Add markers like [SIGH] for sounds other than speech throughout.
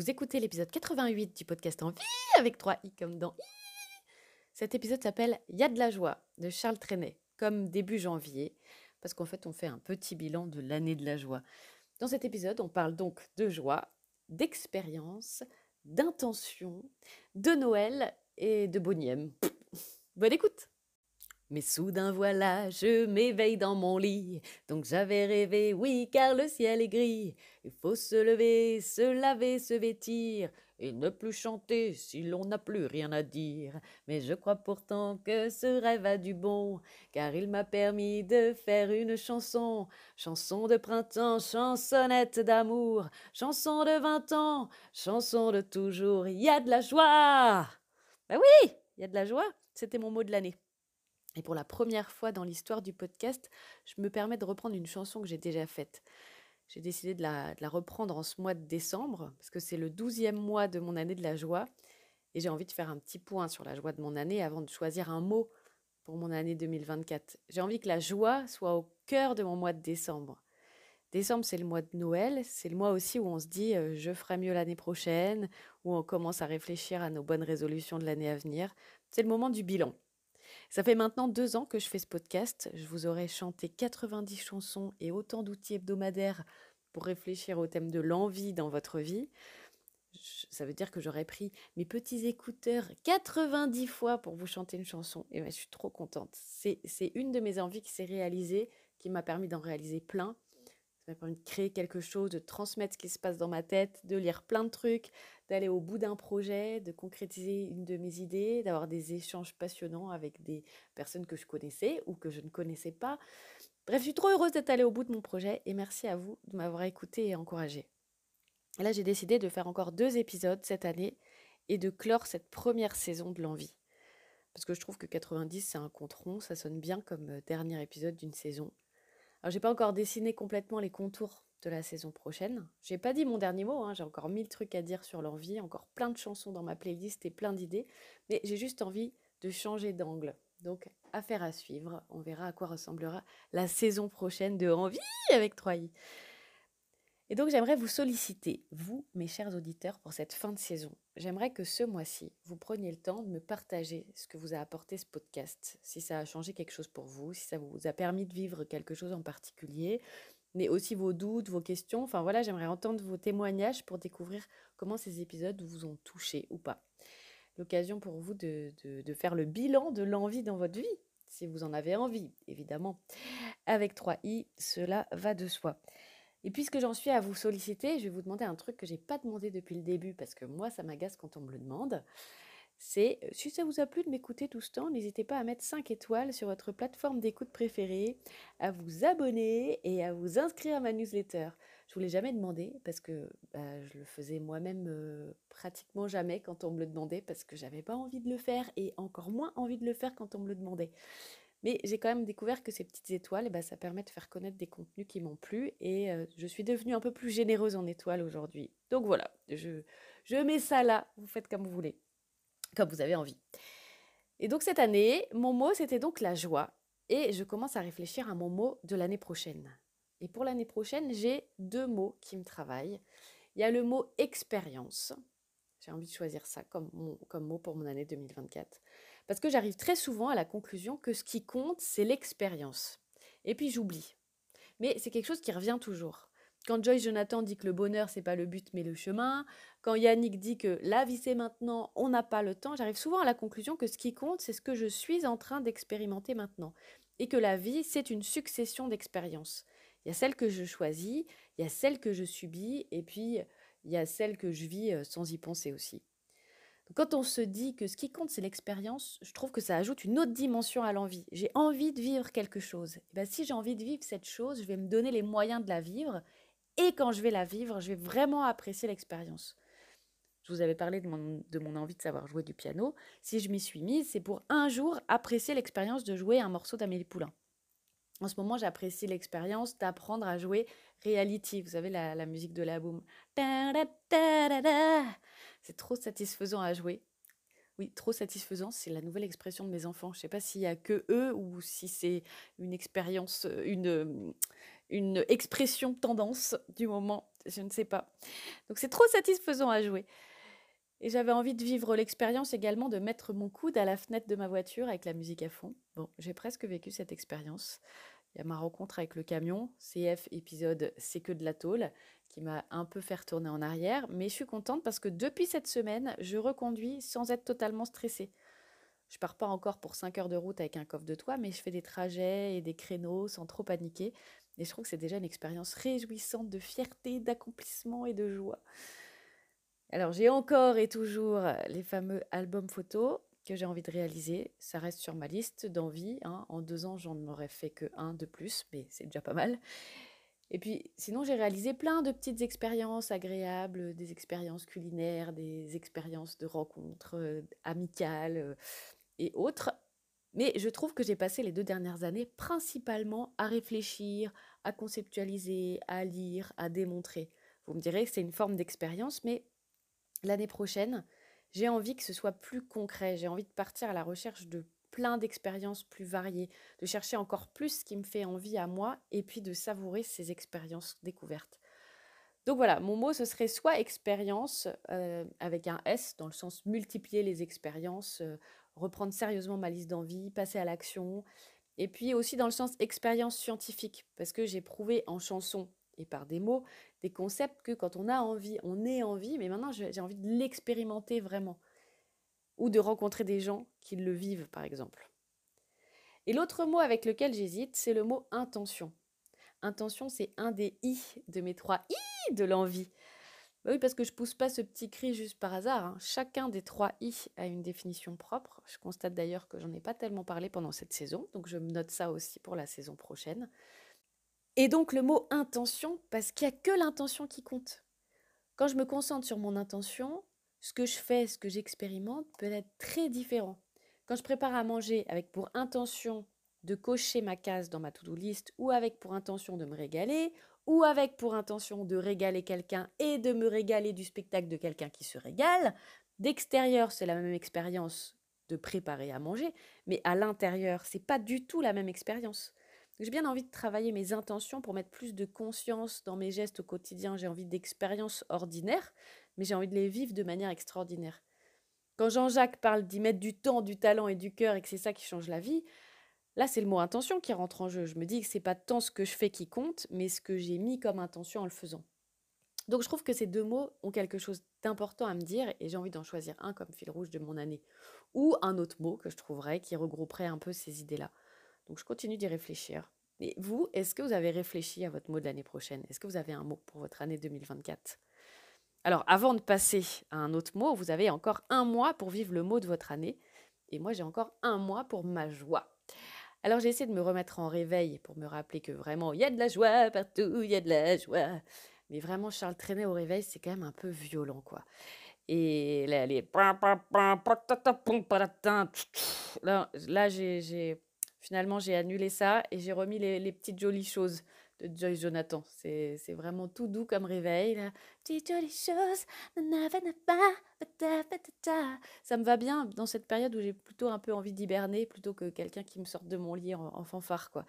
Vous écoutez l'épisode 88 du podcast En vie avec 3 i comme dans i. Cet épisode s'appelle Y a de la joie de Charles Trenet, comme début janvier, parce qu'en fait on fait un petit bilan de l'année de la joie. Dans cet épisode, on parle donc de joie, d'expérience, d'intention, de Noël et de bonième. Bonne écoute mais soudain voilà, je m'éveille dans mon lit. Donc j'avais rêvé, oui, car le ciel est gris. Il faut se lever, se laver, se vêtir, et ne plus chanter si l'on n'a plus rien à dire. Mais je crois pourtant que ce rêve a du bon, car il m'a permis de faire une chanson. Chanson de printemps, chansonnette d'amour, chanson de vingt ans, chanson de toujours. Il y a de la joie! Ben oui, il y a de la joie. C'était mon mot de l'année. Et pour la première fois dans l'histoire du podcast, je me permets de reprendre une chanson que j'ai déjà faite. J'ai décidé de la, reprendre en ce mois de décembre, parce que c'est le douzième mois de mon année de la joie. Et j'ai envie de faire un petit point sur la joie de mon année avant de choisir un mot pour mon année 2024. J'ai envie que la joie soit au cœur de mon mois de décembre. Décembre, c'est le mois de Noël, c'est le mois aussi où on se dit euh, je ferai mieux l'année prochaine, où on commence à réfléchir à nos bonnes résolutions de l'année à venir. C'est le moment du bilan. Ça fait maintenant deux ans que je fais ce podcast. Je vous aurais chanté 90 chansons et autant d'outils hebdomadaires pour réfléchir au thème de l'envie dans votre vie. Ça veut dire que j'aurais pris mes petits écouteurs 90 fois pour vous chanter une chanson. Et ben, je suis trop contente. C'est une de mes envies qui s'est réalisée, qui m'a permis d'en réaliser plein de créer quelque chose, de transmettre ce qui se passe dans ma tête, de lire plein de trucs, d'aller au bout d'un projet, de concrétiser une de mes idées, d'avoir des échanges passionnants avec des personnes que je connaissais ou que je ne connaissais pas. Bref, je suis trop heureuse d'être allée au bout de mon projet et merci à vous de m'avoir écouté et encouragé. Et là, j'ai décidé de faire encore deux épisodes cette année et de clore cette première saison de l'envie. Parce que je trouve que 90, c'est un compte rond, ça sonne bien comme euh, dernier épisode d'une saison. Alors, j'ai pas encore dessiné complètement les contours de la saison prochaine. J'ai pas dit mon dernier mot, hein, j'ai encore mille trucs à dire sur l'envie, encore plein de chansons dans ma playlist et plein d'idées, mais j'ai juste envie de changer d'angle. Donc, affaire à suivre. On verra à quoi ressemblera la saison prochaine de Envie avec 3i. Et donc j'aimerais vous solliciter, vous, mes chers auditeurs, pour cette fin de saison. J'aimerais que ce mois-ci, vous preniez le temps de me partager ce que vous a apporté ce podcast, si ça a changé quelque chose pour vous, si ça vous a permis de vivre quelque chose en particulier, mais aussi vos doutes, vos questions. Enfin voilà, j'aimerais entendre vos témoignages pour découvrir comment ces épisodes vous ont touché ou pas. L'occasion pour vous de, faire le bilan de l'envie dans votre vie, si vous en avez envie, évidemment. Avec 3i, cela va de soi. Et puisque j'en suis à vous solliciter, je vais vous demander un truc que j'ai pas demandé depuis le début parce que moi ça m'agace quand on me le demande. C'est euh, si ça vous a plu de m'écouter tout ce temps, n'hésitez pas à mettre 5 étoiles sur votre plateforme d'écoute préférée, à vous abonner et à vous inscrire à ma newsletter. Je vous l'ai jamais demandé parce que bah, je le faisais moi-même euh, pratiquement jamais quand on me le demandait parce que j'avais pas envie de le faire et encore moins envie de le faire quand on me le demandait. Mais j'ai quand même découvert que ces petites étoiles, eh ben, ça permet de faire connaître des contenus qui m'ont plu et euh, je suis devenue un peu plus généreuse en étoiles aujourd'hui. Donc voilà, je, mets ça là, vous faites comme vous voulez, comme vous avez envie. Et donc cette année, mon mot, c'était donc la joie. Et je commence à réfléchir à mon mot de l'année prochaine. Et pour l'année prochaine, j'ai deux mots qui me travaillent. Il y a le mot expérience. J'ai envie de choisir ça comme mot pour mon année 2024. Parce que j'arrive très souvent à la conclusion que ce qui compte, c'est l'expérience. Et puis j'oublie. Mais c'est quelque chose qui revient toujours. Quand Joyce Jonathan dit que le bonheur, c'est pas le but, mais le chemin, quand Yannick dit que la vie, c'est maintenant, on n'a pas le temps, j'arrive souvent à la conclusion que ce qui compte, c'est ce que je suis en train d'expérimenter maintenant. Et que la vie, c'est une succession d'expériences. Il y a celle que je choisis, il y a celle que je subis, et puis il y a celle que je vis euh, sans y penser aussi. Quand on se dit que ce qui compte, c'est l'expérience, je trouve que ça ajoute une autre dimension à l'envie. J'ai envie de vivre quelque chose. Et ben, si j'ai envie de vivre cette chose, je vais me donner les moyens de la vivre. Et quand je vais la vivre, je vais vraiment apprécier l'expérience. Je vous avais parlé de mon, de mon envie de savoir jouer du piano. Si je m'y suis mise, c'est pour un jour apprécier l'expérience de jouer un morceau d'Amélie Poulain. En ce moment, j'apprécie l'expérience d'apprendre à jouer reality. Vous savez, la, la musique de la boom. C'est trop satisfaisant à jouer. Oui, trop satisfaisant, c'est la nouvelle expression de mes enfants. Je ne sais pas s'il y a que eux ou si c'est une expérience, une, une expression tendance du moment. Je ne sais pas. Donc c'est trop satisfaisant à jouer. Et j'avais envie de vivre l'expérience également de mettre mon coude à la fenêtre de ma voiture avec la musique à fond. Bon, j'ai presque vécu cette expérience. Il y a ma rencontre avec le camion, CF épisode C'est que de la tôle, qui m'a un peu fait retourner en arrière. Mais je suis contente parce que depuis cette semaine, je reconduis sans être totalement stressée. Je pars pas encore pour 5 heures de route avec un coffre de toit, mais je fais des trajets et des créneaux sans trop paniquer. Et je trouve que c'est déjà une expérience réjouissante de fierté, d'accomplissement et de joie. Alors j'ai encore et toujours les fameux albums photos que j'ai envie de réaliser. Ça reste sur ma liste d'envie. Hein. En deux ans, j'en aurais fait que un de plus, mais c'est déjà pas mal. Et puis, sinon, j'ai réalisé plein de petites expériences agréables, des expériences culinaires, des expériences de rencontres euh, amicales euh, et autres. Mais je trouve que j'ai passé les deux dernières années principalement à réfléchir, à conceptualiser, à lire, à démontrer. Vous me direz que c'est une forme d'expérience, mais l'année prochaine, j'ai envie que ce soit plus concret. J'ai envie de partir à la recherche de plein d'expériences plus variées, de chercher encore plus ce qui me fait envie à moi et puis de savourer ces expériences découvertes. Donc voilà, mon mot ce serait soit expérience euh, avec un S dans le sens multiplier les expériences, euh, reprendre sérieusement ma liste d'envie, passer à l'action, et puis aussi dans le sens expérience scientifique parce que j'ai prouvé en chanson et par des mots des concepts que quand on a envie, on est envie, mais maintenant j'ai envie de l'expérimenter vraiment ou de rencontrer des gens qui le vivent, par exemple. Et l'autre mot avec lequel j'hésite, c'est le mot intention. Intention, c'est un des i de mes trois i de l'envie. Bah oui, parce que je pousse pas ce petit cri juste par hasard. Hein. Chacun des trois i a une définition propre. Je constate d'ailleurs que j'en ai pas tellement parlé pendant cette saison, donc je note ça aussi pour la saison prochaine. Et donc le mot intention, parce qu'il n'y a que l'intention qui compte. Quand je me concentre sur mon intention, ce que je fais, ce que j'expérimente peut être très différent. Quand je prépare à manger avec pour intention de cocher ma case dans ma to-do list, ou avec pour intention de me régaler, ou avec pour intention de régaler quelqu'un et de me régaler du spectacle de quelqu'un qui se régale, d'extérieur, c'est la même expérience de préparer à manger, mais à l'intérieur, c'est pas du tout la même expérience. J'ai bien envie de travailler mes intentions pour mettre plus de conscience dans mes gestes au quotidien. J'ai envie d'expériences ordinaires, mais j'ai envie de les vivre de manière extraordinaire. Quand Jean-Jacques parle d'y mettre du temps, du talent et du cœur et que c'est ça qui change la vie, là c'est le mot intention qui rentre en jeu. Je me dis que c'est pas tant ce que je fais qui compte, mais ce que j'ai mis comme intention en le faisant. Donc je trouve que ces deux mots ont quelque chose d'important à me dire et j'ai envie d'en choisir un comme fil rouge de mon année ou un autre mot que je trouverais qui regrouperait un peu ces idées-là. Donc je continue d'y réfléchir. Mais vous, est-ce que vous avez réfléchi à votre mot de l'année prochaine? Est-ce que vous avez un mot pour votre année 2024 Alors avant de passer à un autre mot, vous avez encore un mois pour vivre le mot de votre année. Et moi, j'ai encore un mois pour ma joie. Alors j'ai essayé de me remettre en réveil pour me rappeler que vraiment, il y a de la joie partout, il y a de la joie. Mais vraiment, Charles traîner au réveil, c'est quand même un peu violent, quoi. Et là, les... Là, là j'ai Finalement, j'ai annulé ça et j'ai remis les, petites jolies choses de Joyce Jonathan. C'est vraiment tout doux comme réveil. Petites jolies choses. Ça me va bien dans cette période où j'ai plutôt un peu envie d'hiberner plutôt que quelqu'un qui me sorte de mon lit en, fanfare. quoi.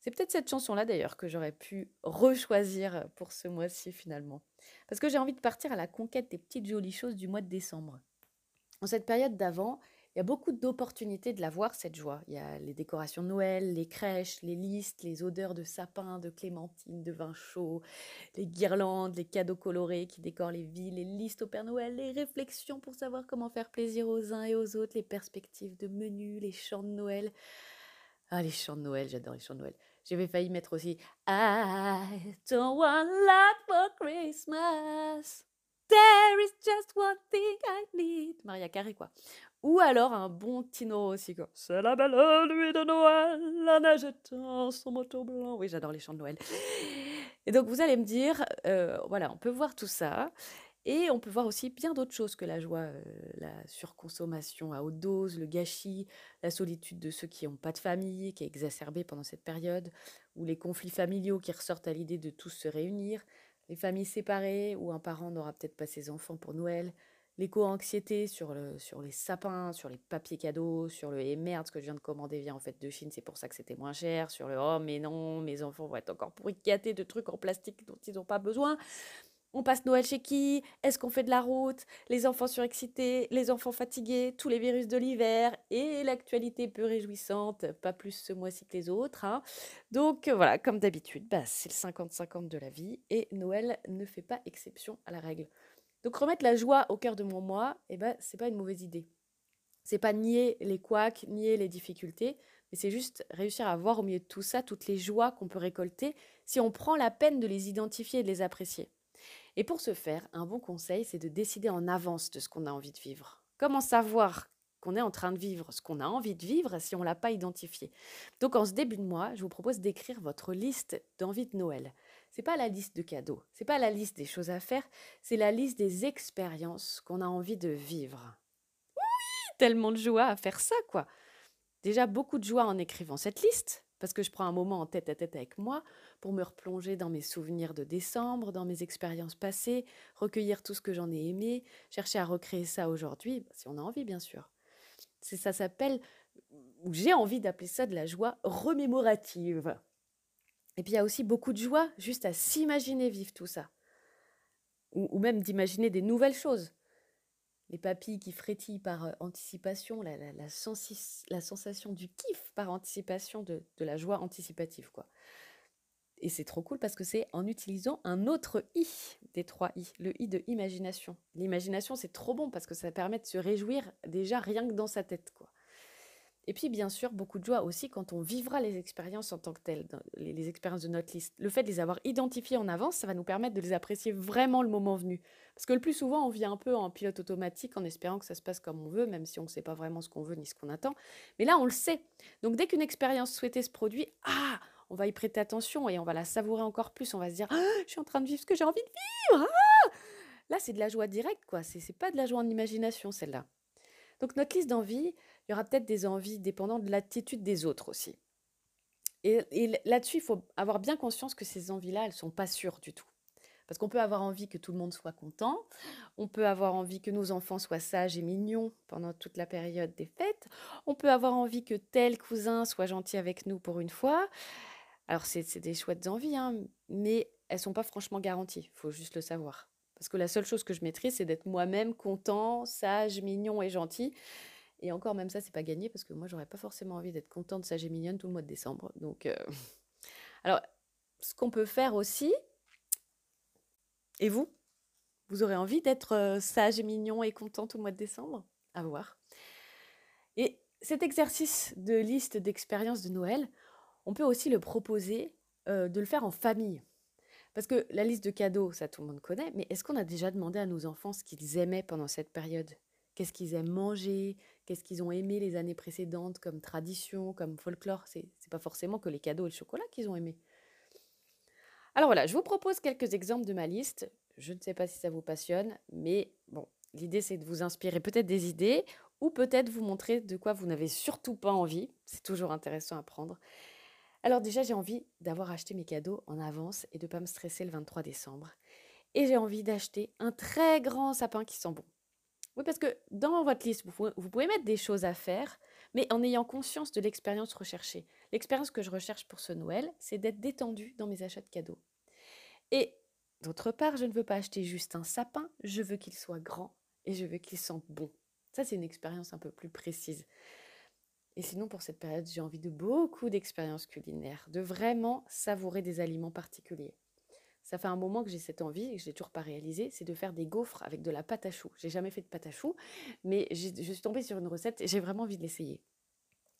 C'est peut-être cette chanson-là d'ailleurs que j'aurais pu rechoisir pour ce mois-ci finalement. Parce que j'ai envie de partir à la conquête des petites jolies choses du mois de décembre. En cette période d'avant, y a beaucoup d'opportunités de la voir, cette joie. Il y a les décorations de Noël, les crèches, les listes, les odeurs de sapin, de clémentine, de vin chaud, les guirlandes, les cadeaux colorés qui décorent les villes, les listes au Père Noël, les réflexions pour savoir comment faire plaisir aux uns et aux autres, les perspectives de menus, les chants de Noël. Ah, les chants de Noël, j'adore les chants de Noël. J'avais failli mettre aussi I don't want lot for Christmas. There is just one thing I need. Maria Carré, quoi. Ou alors un bon Tino aussi, quoi. C'est la belle nuit de Noël, la neige éteint son moto blanc. Oui, j'adore les chants de Noël. Et donc, vous allez me dire, euh, voilà, on peut voir tout ça. Et on peut voir aussi bien d'autres choses que la joie, euh, la surconsommation à haute dose, le gâchis, la solitude de ceux qui n'ont pas de famille, qui est exacerbée pendant cette période, ou les conflits familiaux qui ressortent à l'idée de tous se réunir, les familles séparées, où un parent n'aura peut-être pas ses enfants pour Noël, l'éco-anxiété sur, sur les sapins, sur les papiers cadeaux, sur le et merde, que je viens de commander vient en fait de Chine, c'est pour ça que c'était moins cher, sur le oh mais non, mes enfants vont être encore pourris de trucs en plastique dont ils n'ont pas besoin. On passe Noël chez qui? Est-ce qu'on fait de la route? Les enfants surexcités, les enfants fatigués, tous les virus de l'hiver et l'actualité peu réjouissante, pas plus ce mois-ci que les autres. Hein. Donc euh, voilà, comme d'habitude, bah, c'est le 50-50 de la vie et Noël ne fait pas exception à la règle. Donc remettre la joie au cœur de mon moi, eh ben, c'est pas une mauvaise idée. C'est pas nier les couacs, nier les difficultés, mais c'est juste réussir à voir au milieu de tout ça toutes les joies qu'on peut récolter si on prend la peine de les identifier et de les apprécier. Et pour ce faire, un bon conseil, c'est de décider en avance de ce qu'on a envie de vivre. Comment savoir qu'on est en train de vivre ce qu'on a envie de vivre si on ne l'a pas identifié Donc en ce début de mois, je vous propose d'écrire votre liste d'envie de Noël. C'est pas la liste de cadeaux, c'est pas la liste des choses à faire, c'est la liste des expériences qu'on a envie de vivre. Oui, tellement de joie à faire ça quoi. Déjà beaucoup de joie en écrivant cette liste, parce que je prends un moment en tête à tête avec moi pour me replonger dans mes souvenirs de décembre, dans mes expériences passées, recueillir tout ce que j'en ai aimé, chercher à recréer ça aujourd'hui, si on a envie bien sûr. Ça s'appelle, ou j'ai envie d'appeler ça de la joie remémorative. Et puis il y a aussi beaucoup de joie juste à s'imaginer vivre tout ça, ou même d'imaginer des nouvelles choses les papilles qui frétillent par euh, anticipation, la, sensation du kiff par anticipation, de, la joie anticipative. quoi. Et c'est trop cool parce que c'est en utilisant un autre i des trois i, le i de imagination. L'imagination, c'est trop bon parce que ça permet de se réjouir déjà rien que dans sa tête. quoi. Et puis, bien sûr, beaucoup de joie aussi quand on vivra les expériences en tant que telles, les, expériences de notre liste. Le fait de les avoir identifiées en avance, ça va nous permettre de les apprécier vraiment le moment venu. Parce que le plus souvent, on vit un peu en pilote automatique en espérant que ça se passe comme on veut, même si on ne sait pas vraiment ce qu'on veut ni ce qu'on attend. Mais là, on le sait. Donc, dès qu'une expérience souhaitée se produit, ah, on va y prêter attention et on va la savourer encore plus. On va se dire, ah, je suis en train de vivre ce que j'ai envie de vivre. Ah là, c'est de la joie directe, quoi. C'est pas de la joie en imagination, celle-là. Donc, notre liste d'envies, il y aura peut-être des envies dépendantes de l'attitude des autres aussi. Et, là-dessus, il faut avoir bien conscience que ces envies-là, elles ne sont pas sûres du tout. Parce qu'on peut avoir envie que tout le monde soit content, on peut avoir envie que nos enfants soient sages et mignons pendant toute la période des fêtes, on peut avoir envie que tel cousin soit gentil avec nous pour une fois. Alors c'est des chouettes envies, hein, mais elles sont pas franchement garanties, il faut juste le savoir. Parce que la seule chose que je maîtrise, c'est d'être moi-même content, sage, mignon et gentil. Et encore, même ça, c'est pas gagné parce que moi, j'aurais pas forcément envie d'être contente, sage et mignonne tout le mois de décembre. Donc, euh, [LAUGHS] alors, ce qu'on peut faire aussi, et vous Vous aurez envie d'être euh, sage et mignon et content tout le mois de décembre? À voir. Et cet exercice de liste d'expériences de Noël, on peut aussi le proposer euh, de le faire en famille. Parce que la liste de cadeaux, ça tout le monde connaît, mais est-ce qu'on a déjà demandé à nos enfants ce qu'ils aimaient pendant cette période? Qu'est-ce qu'ils aiment manger? Qu'est-ce qu'ils ont aimé les années précédentes comme tradition, comme folklore? C'est pas forcément que les cadeaux et le chocolat qu'ils ont aimé. Alors voilà, je vous propose quelques exemples de ma liste. Je ne sais pas si ça vous passionne, mais bon, l'idée c'est de vous inspirer peut-être des idées ou peut-être vous montrer de quoi vous n'avez surtout pas envie. C'est toujours intéressant à prendre. Alors déjà, j'ai envie d'avoir acheté mes cadeaux en avance et de ne pas me stresser le 23 décembre. Et j'ai envie d'acheter un très grand sapin qui sent bon. Parce que dans votre liste, vous pouvez, mettre des choses à faire, mais en ayant conscience de l'expérience recherchée. L'expérience que je recherche pour ce Noël, c'est d'être détendue dans mes achats de cadeaux. Et d'autre part, je ne veux pas acheter juste un sapin, je veux qu'il soit grand et je veux qu'il sente bon. Ça, c'est une expérience un peu plus précise. Et sinon, pour cette période, j'ai envie de beaucoup d'expériences culinaires, de vraiment savourer des aliments particuliers. Ça fait un moment que j'ai cette envie et que je l'ai toujours pas réalisé, c'est de faire des gaufres avec de la pâte à choux. J'ai jamais fait de pâte à choux, mais je suis tombée sur une recette et j'ai vraiment envie de l'essayer.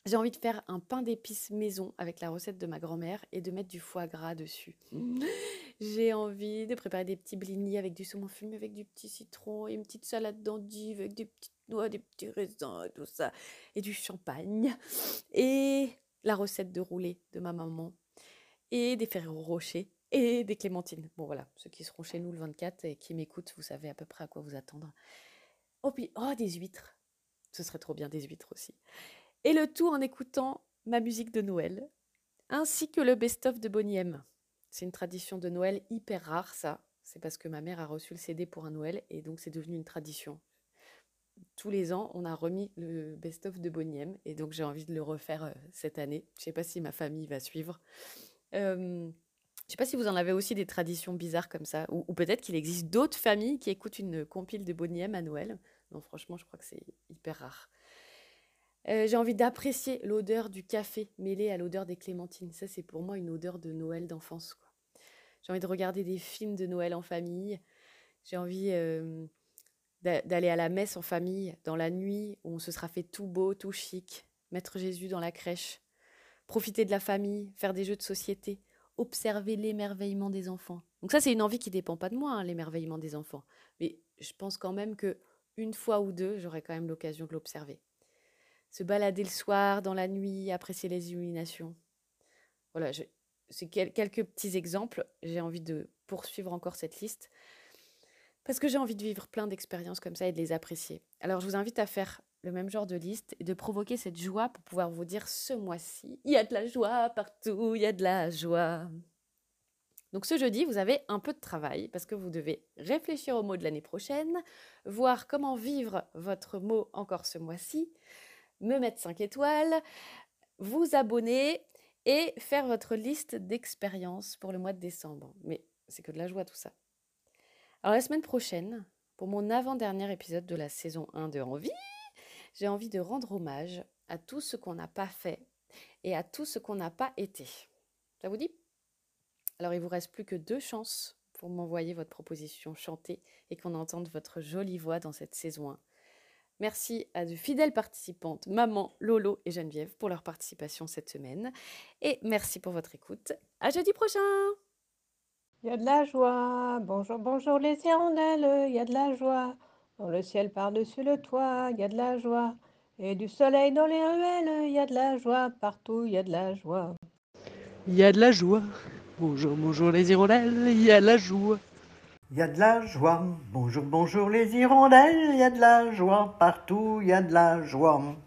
J'ai envie de faire un pain d'épices maison avec la recette de ma grand-mère et de mettre du foie gras dessus. [LAUGHS] J'ai envie de préparer des petits blinis avec du saumon fumé, avec du petit citron et une petite salade d'endives avec des petites noix, des petits raisins et tout ça. Et du champagne. Et la recette de roulé de ma maman. Et des Ferrero Rocher et des clémentines. Bon voilà, ceux qui seront chez nous le 24 et qui m'écoutent, vous savez à peu près à quoi vous attendre. Oh puis, oh des huîtres. Ce serait trop bien des huîtres aussi. Et le tout en écoutant ma musique de Noël, ainsi que le best-of de Bonnie. C'est une tradition de Noël hyper rare, ça. C'est parce que ma mère a reçu le CD pour un Noël et donc c'est devenu une tradition. Tous les ans, on a remis le best-of de Bonnie et donc j'ai envie de le refaire euh, cette année. Je ne sais pas si ma famille va suivre. Euh, je sais pas si vous en avez aussi des traditions bizarres comme ça, ou, peut-être qu'il existe d'autres familles qui écoutent une compile de Bonnie M à Noël. Non, franchement, je crois que c'est hyper rare. Euh, j'ai envie d'apprécier l'odeur du café mêlé à l'odeur des clémentines. Ça, c'est pour moi une odeur de Noël d'enfance. J'ai envie de regarder des films de Noël en famille. J'ai envie euh, d'aller à la messe en famille dans la nuit où on se sera fait tout beau, tout chic, mettre Jésus dans la crèche, profiter de la famille, faire des jeux de société, observer l'émerveillement des enfants. Donc ça, c'est une envie qui dépend pas de moi, hein, l'émerveillement des enfants. Mais je pense quand même que une fois ou deux, j'aurai quand même l'occasion de l'observer. Se balader le soir, dans la nuit, apprécier les illuminations. Voilà, c'est quelques petits exemples. J'ai envie de poursuivre encore cette liste parce que j'ai envie de vivre plein d'expériences comme ça et de les apprécier. Alors je vous invite à faire le même genre de liste et de provoquer cette joie pour pouvoir vous dire ce mois-ci, il y a de la joie partout, il y a de la joie. Donc ce jeudi, vous avez un peu de travail parce que vous devez réfléchir au mot de l'année prochaine, voir comment vivre votre mot encore ce mois-ci, me mettre 5 étoiles, vous abonner et faire votre liste d'expériences pour le mois de décembre. Mais c'est que de la joie tout ça. Alors la semaine prochaine, pour mon avant-dernier épisode de la saison 1 de Envie, j'ai envie de rendre hommage à tout ce qu'on n'a pas fait et à tout ce qu'on n'a pas été. Ça vous dit? Alors il vous reste plus que deux chances pour m'envoyer votre proposition chantée et qu'on entende votre jolie voix dans cette saison 1. Merci à de fidèles participantes, Maman, Lolo et Geneviève, pour leur participation cette semaine. Et merci pour votre écoute. À jeudi prochain Il y a de la joie. Bonjour, bonjour les hirondelles. Il y a de la joie. Dans le ciel par-dessus le toit, il y a de la joie. Et du soleil dans les ruelles, il y a de la joie. Partout, il y a de la joie. Il y a de la joie. Bonjour, bonjour les hirondelles, il y a de la joie. Il y a de la joie. Bonjour, bonjour les hirondelles, il y a de la joie. Partout, il y a de la joie.